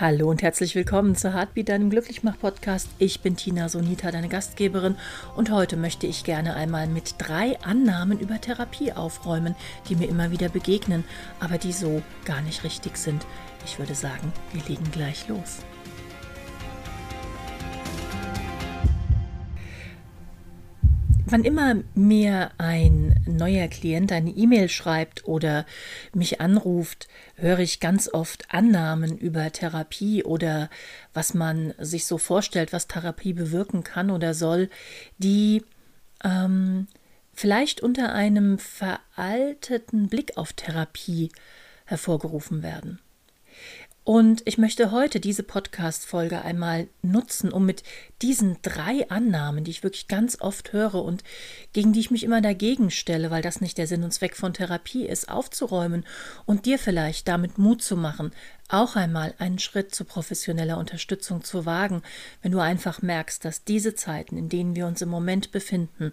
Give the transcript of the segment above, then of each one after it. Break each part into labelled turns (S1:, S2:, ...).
S1: Hallo und herzlich willkommen zu Heartbeat, deinem Glücklichmach-Podcast. Ich bin Tina Sonita, deine Gastgeberin, und heute möchte ich gerne einmal mit drei Annahmen über Therapie aufräumen, die mir immer wieder begegnen, aber die so gar nicht richtig sind. Ich würde sagen, wir legen gleich los. Wann immer mir ein neuer Klient eine E-Mail schreibt oder mich anruft, höre ich ganz oft Annahmen über Therapie oder was man sich so vorstellt, was Therapie bewirken kann oder soll, die ähm, vielleicht unter einem veralteten Blick auf Therapie hervorgerufen werden. Und ich möchte heute diese Podcast-Folge einmal nutzen, um mit diesen drei Annahmen, die ich wirklich ganz oft höre und gegen die ich mich immer dagegen stelle, weil das nicht der Sinn und Zweck von Therapie ist, aufzuräumen und dir vielleicht damit Mut zu machen, auch einmal einen Schritt zu professioneller Unterstützung zu wagen, wenn du einfach merkst, dass diese Zeiten, in denen wir uns im Moment befinden,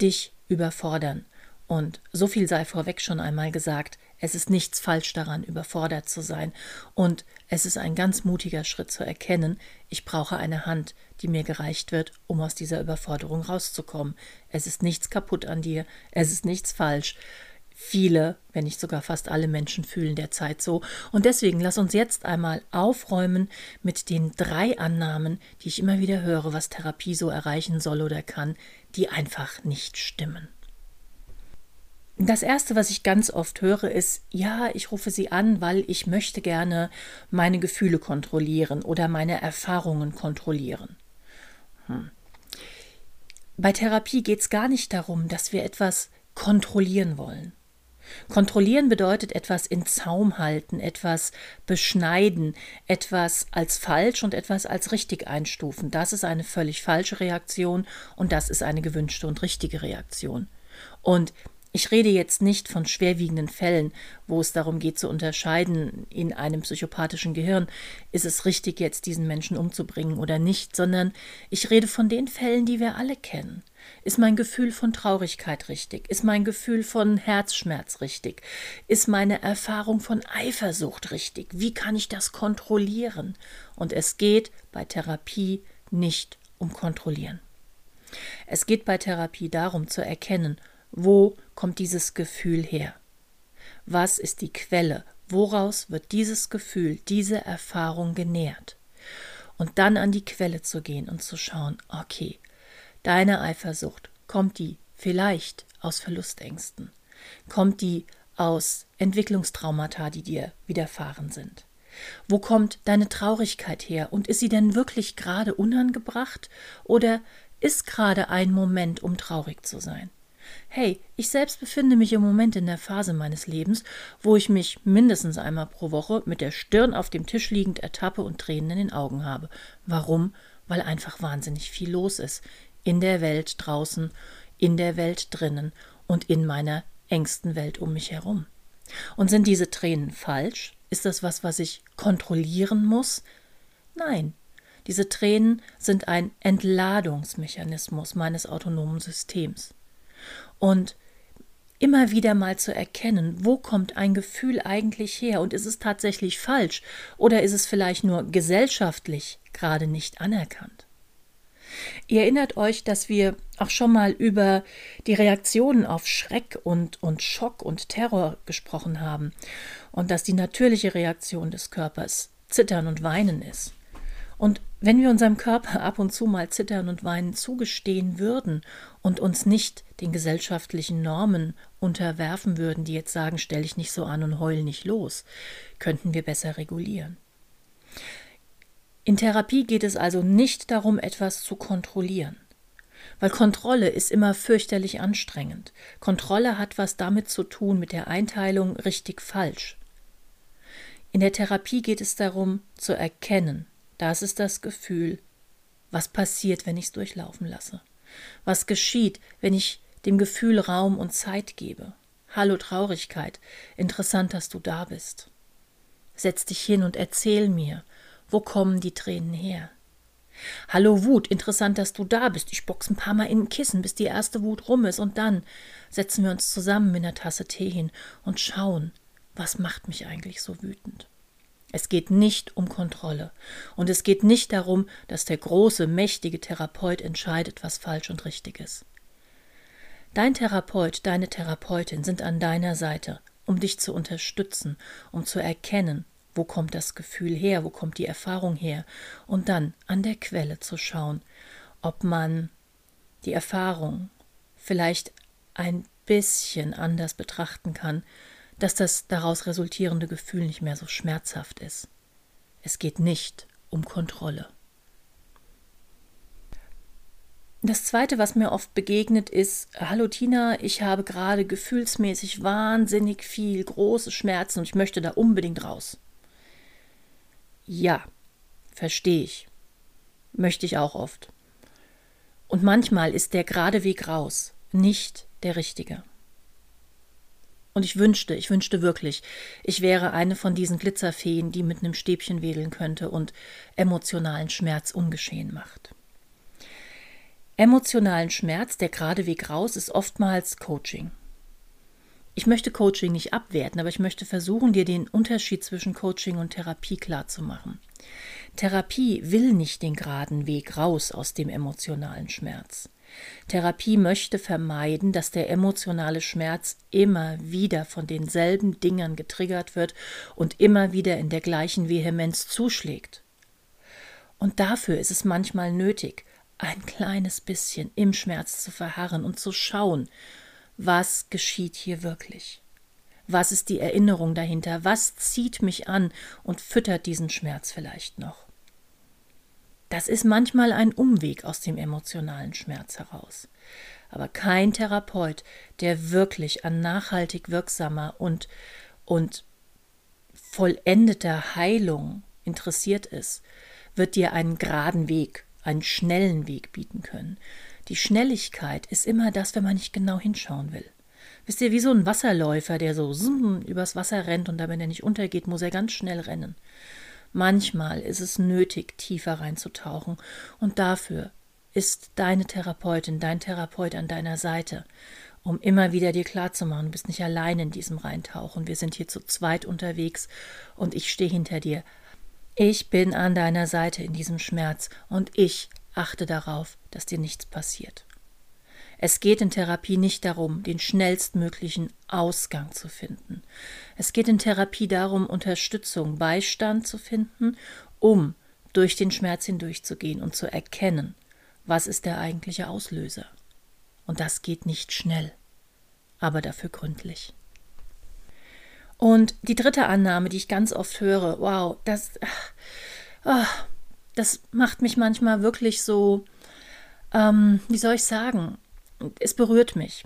S1: dich überfordern. Und so viel sei vorweg schon einmal gesagt, es ist nichts falsch daran, überfordert zu sein. Und es ist ein ganz mutiger Schritt zu erkennen, ich brauche eine Hand, die mir gereicht wird, um aus dieser Überforderung rauszukommen. Es ist nichts kaputt an dir, es ist nichts falsch. Viele, wenn nicht sogar fast alle Menschen fühlen derzeit so. Und deswegen lass uns jetzt einmal aufräumen mit den drei Annahmen, die ich immer wieder höre, was Therapie so erreichen soll oder kann, die einfach nicht stimmen. Das Erste, was ich ganz oft höre, ist, ja, ich rufe Sie an, weil ich möchte gerne meine Gefühle kontrollieren oder meine Erfahrungen kontrollieren. Hm. Bei Therapie geht es gar nicht darum, dass wir etwas kontrollieren wollen. Kontrollieren bedeutet etwas in Zaum halten, etwas beschneiden, etwas als falsch und etwas als richtig einstufen. Das ist eine völlig falsche Reaktion und das ist eine gewünschte und richtige Reaktion. Und ich rede jetzt nicht von schwerwiegenden Fällen, wo es darum geht zu unterscheiden in einem psychopathischen Gehirn, ist es richtig jetzt diesen Menschen umzubringen oder nicht, sondern ich rede von den Fällen, die wir alle kennen. Ist mein Gefühl von Traurigkeit richtig? Ist mein Gefühl von Herzschmerz richtig? Ist meine Erfahrung von Eifersucht richtig? Wie kann ich das kontrollieren? Und es geht bei Therapie nicht um Kontrollieren. Es geht bei Therapie darum zu erkennen, wo kommt dieses Gefühl her? Was ist die Quelle? Woraus wird dieses Gefühl, diese Erfahrung genährt? Und dann an die Quelle zu gehen und zu schauen, okay, deine Eifersucht, kommt die vielleicht aus Verlustängsten? Kommt die aus Entwicklungstraumata, die dir widerfahren sind? Wo kommt deine Traurigkeit her? Und ist sie denn wirklich gerade unangebracht? Oder ist gerade ein Moment, um traurig zu sein? Hey, ich selbst befinde mich im Moment in der Phase meines Lebens, wo ich mich mindestens einmal pro Woche mit der Stirn auf dem Tisch liegend ertappe und Tränen in den Augen habe. Warum? Weil einfach wahnsinnig viel los ist. In der Welt draußen, in der Welt drinnen und in meiner engsten Welt um mich herum. Und sind diese Tränen falsch? Ist das was, was ich kontrollieren muss? Nein. Diese Tränen sind ein Entladungsmechanismus meines autonomen Systems und immer wieder mal zu erkennen, wo kommt ein Gefühl eigentlich her und ist es tatsächlich falsch oder ist es vielleicht nur gesellschaftlich gerade nicht anerkannt. Ihr erinnert euch, dass wir auch schon mal über die Reaktionen auf Schreck und, und Schock und Terror gesprochen haben und dass die natürliche Reaktion des Körpers Zittern und Weinen ist. Und wenn wir unserem Körper ab und zu mal zittern und weinen zugestehen würden und uns nicht den gesellschaftlichen Normen unterwerfen würden, die jetzt sagen, stell dich nicht so an und heul nicht los, könnten wir besser regulieren. In Therapie geht es also nicht darum, etwas zu kontrollieren. Weil Kontrolle ist immer fürchterlich anstrengend. Kontrolle hat was damit zu tun mit der Einteilung richtig falsch. In der Therapie geht es darum, zu erkennen, das ist das Gefühl. Was passiert, wenn ich es durchlaufen lasse? Was geschieht, wenn ich dem Gefühl Raum und Zeit gebe? Hallo Traurigkeit, interessant, dass du da bist. Setz dich hin und erzähl mir, wo kommen die Tränen her? Hallo Wut, interessant, dass du da bist. Ich box ein paar Mal in ein Kissen, bis die erste Wut rum ist, und dann setzen wir uns zusammen mit einer Tasse Tee hin und schauen, was macht mich eigentlich so wütend. Es geht nicht um Kontrolle. Und es geht nicht darum, dass der große, mächtige Therapeut entscheidet, was falsch und richtig ist. Dein Therapeut, deine Therapeutin sind an deiner Seite, um dich zu unterstützen, um zu erkennen, wo kommt das Gefühl her, wo kommt die Erfahrung her, und dann an der Quelle zu schauen, ob man die Erfahrung vielleicht ein bisschen anders betrachten kann, dass das daraus resultierende Gefühl nicht mehr so schmerzhaft ist. Es geht nicht um Kontrolle. Das Zweite, was mir oft begegnet, ist, hallo Tina, ich habe gerade gefühlsmäßig wahnsinnig viel große Schmerzen und ich möchte da unbedingt raus. Ja, verstehe ich. Möchte ich auch oft. Und manchmal ist der gerade Weg raus nicht der richtige. Und ich wünschte, ich wünschte wirklich, ich wäre eine von diesen Glitzerfeen, die mit einem Stäbchen wedeln könnte und emotionalen Schmerz ungeschehen macht. Emotionalen Schmerz, der gerade Weg raus, ist oftmals Coaching. Ich möchte Coaching nicht abwerten, aber ich möchte versuchen, dir den Unterschied zwischen Coaching und Therapie klarzumachen. Therapie will nicht den geraden Weg raus aus dem emotionalen Schmerz. Therapie möchte vermeiden, dass der emotionale Schmerz immer wieder von denselben Dingern getriggert wird und immer wieder in der gleichen Vehemenz zuschlägt. Und dafür ist es manchmal nötig, ein kleines bisschen im Schmerz zu verharren und zu schauen, was geschieht hier wirklich. Was ist die Erinnerung dahinter? Was zieht mich an und füttert diesen Schmerz vielleicht noch? Das ist manchmal ein Umweg aus dem emotionalen Schmerz heraus. Aber kein Therapeut, der wirklich an nachhaltig wirksamer und, und vollendeter Heilung interessiert ist, wird dir einen geraden Weg einen schnellen Weg bieten können. Die Schnelligkeit ist immer das, wenn man nicht genau hinschauen will. Wisst ihr, wie so ein Wasserläufer, der so übers Wasser rennt und damit er nicht untergeht, muss er ganz schnell rennen. Manchmal ist es nötig, tiefer reinzutauchen und dafür ist deine Therapeutin, dein Therapeut an deiner Seite, um immer wieder dir klarzumachen, du bist nicht allein in diesem Reintauchen, wir sind hier zu zweit unterwegs und ich stehe hinter dir. Ich bin an deiner Seite in diesem Schmerz und ich achte darauf, dass dir nichts passiert. Es geht in Therapie nicht darum, den schnellstmöglichen Ausgang zu finden. Es geht in Therapie darum, Unterstützung, Beistand zu finden, um durch den Schmerz hindurchzugehen und zu erkennen, was ist der eigentliche Auslöser. Und das geht nicht schnell, aber dafür gründlich. Und die dritte Annahme, die ich ganz oft höre, wow, das, oh, das macht mich manchmal wirklich so, ähm, wie soll ich sagen, es berührt mich.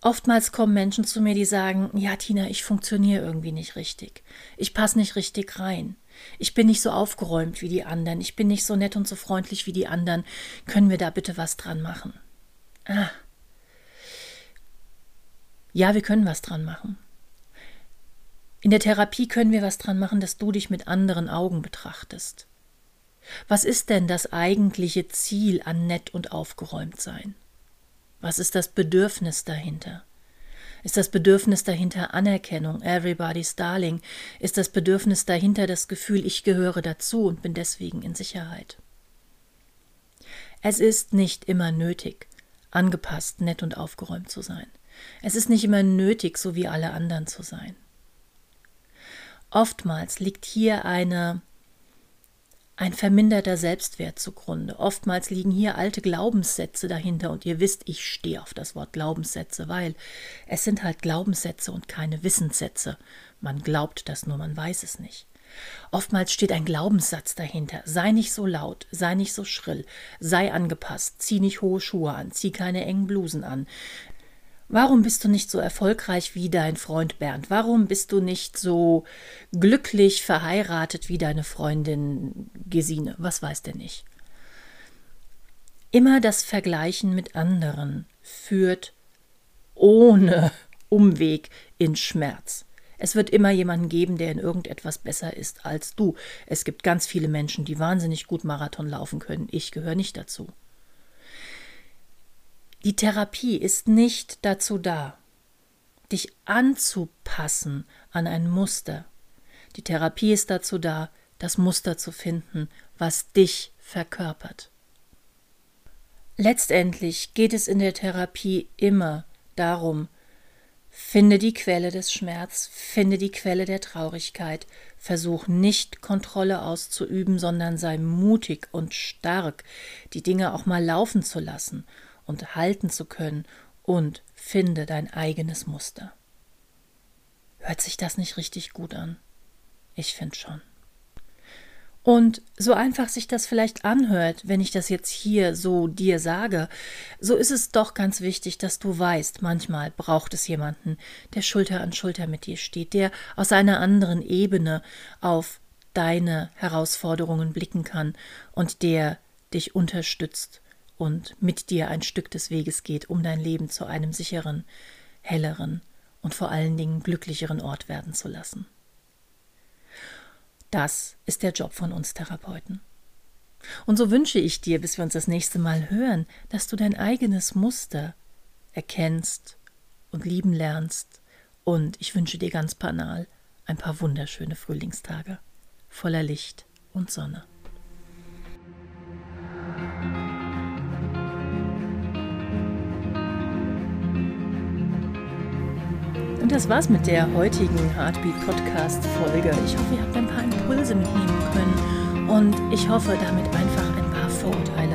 S1: Oftmals kommen Menschen zu mir, die sagen, ja, Tina, ich funktioniere irgendwie nicht richtig. Ich passe nicht richtig rein. Ich bin nicht so aufgeräumt wie die anderen. Ich bin nicht so nett und so freundlich wie die anderen. Können wir da bitte was dran machen? Ah. Ja, wir können was dran machen. In der Therapie können wir was dran machen, dass du dich mit anderen Augen betrachtest. Was ist denn das eigentliche Ziel an nett und aufgeräumt sein? Was ist das Bedürfnis dahinter? Ist das Bedürfnis dahinter Anerkennung, everybody's darling? Ist das Bedürfnis dahinter das Gefühl, ich gehöre dazu und bin deswegen in Sicherheit? Es ist nicht immer nötig, angepasst, nett und aufgeräumt zu sein. Es ist nicht immer nötig, so wie alle anderen zu sein. Oftmals liegt hier eine ein verminderter Selbstwert zugrunde. Oftmals liegen hier alte Glaubenssätze dahinter und ihr wisst, ich stehe auf das Wort Glaubenssätze, weil es sind halt Glaubenssätze und keine Wissenssätze. Man glaubt das nur, man weiß es nicht. Oftmals steht ein Glaubenssatz dahinter. Sei nicht so laut, sei nicht so schrill, sei angepasst, zieh nicht hohe Schuhe an, zieh keine engen Blusen an, Warum bist du nicht so erfolgreich wie dein Freund Bernd? Warum bist du nicht so glücklich verheiratet wie deine Freundin Gesine? Was weiß der nicht? Immer das Vergleichen mit anderen führt ohne Umweg in Schmerz. Es wird immer jemanden geben, der in irgendetwas besser ist als du. Es gibt ganz viele Menschen, die wahnsinnig gut Marathon laufen können. Ich gehöre nicht dazu. Die Therapie ist nicht dazu da, dich anzupassen an ein Muster. Die Therapie ist dazu da, das Muster zu finden, was dich verkörpert. Letztendlich geht es in der Therapie immer darum, finde die Quelle des Schmerz, finde die Quelle der Traurigkeit, versuch nicht Kontrolle auszuüben, sondern sei mutig und stark, die Dinge auch mal laufen zu lassen und halten zu können und finde dein eigenes Muster. Hört sich das nicht richtig gut an? Ich finde schon. Und so einfach sich das vielleicht anhört, wenn ich das jetzt hier so dir sage, so ist es doch ganz wichtig, dass du weißt, manchmal braucht es jemanden, der Schulter an Schulter mit dir steht, der aus einer anderen Ebene auf deine Herausforderungen blicken kann und der dich unterstützt und mit dir ein Stück des Weges geht, um dein Leben zu einem sicheren, helleren und vor allen Dingen glücklicheren Ort werden zu lassen. Das ist der Job von uns Therapeuten. Und so wünsche ich dir, bis wir uns das nächste Mal hören, dass du dein eigenes Muster erkennst und lieben lernst. Und ich wünsche dir ganz banal ein paar wunderschöne Frühlingstage voller Licht und Sonne. Das war's mit der heutigen Heartbeat Podcast Folge. Ich hoffe, ihr habt ein paar Impulse mitnehmen können und ich hoffe, damit einfach ein paar Vorurteile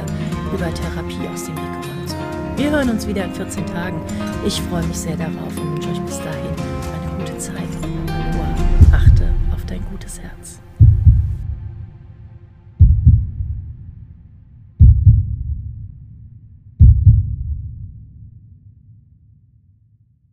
S1: über Therapie aus dem Weg geräumt zu haben. Wir hören uns wieder in 14 Tagen. Ich freue mich sehr darauf und wünsche euch bis dahin eine gute Zeit. Achte auf dein gutes Herz.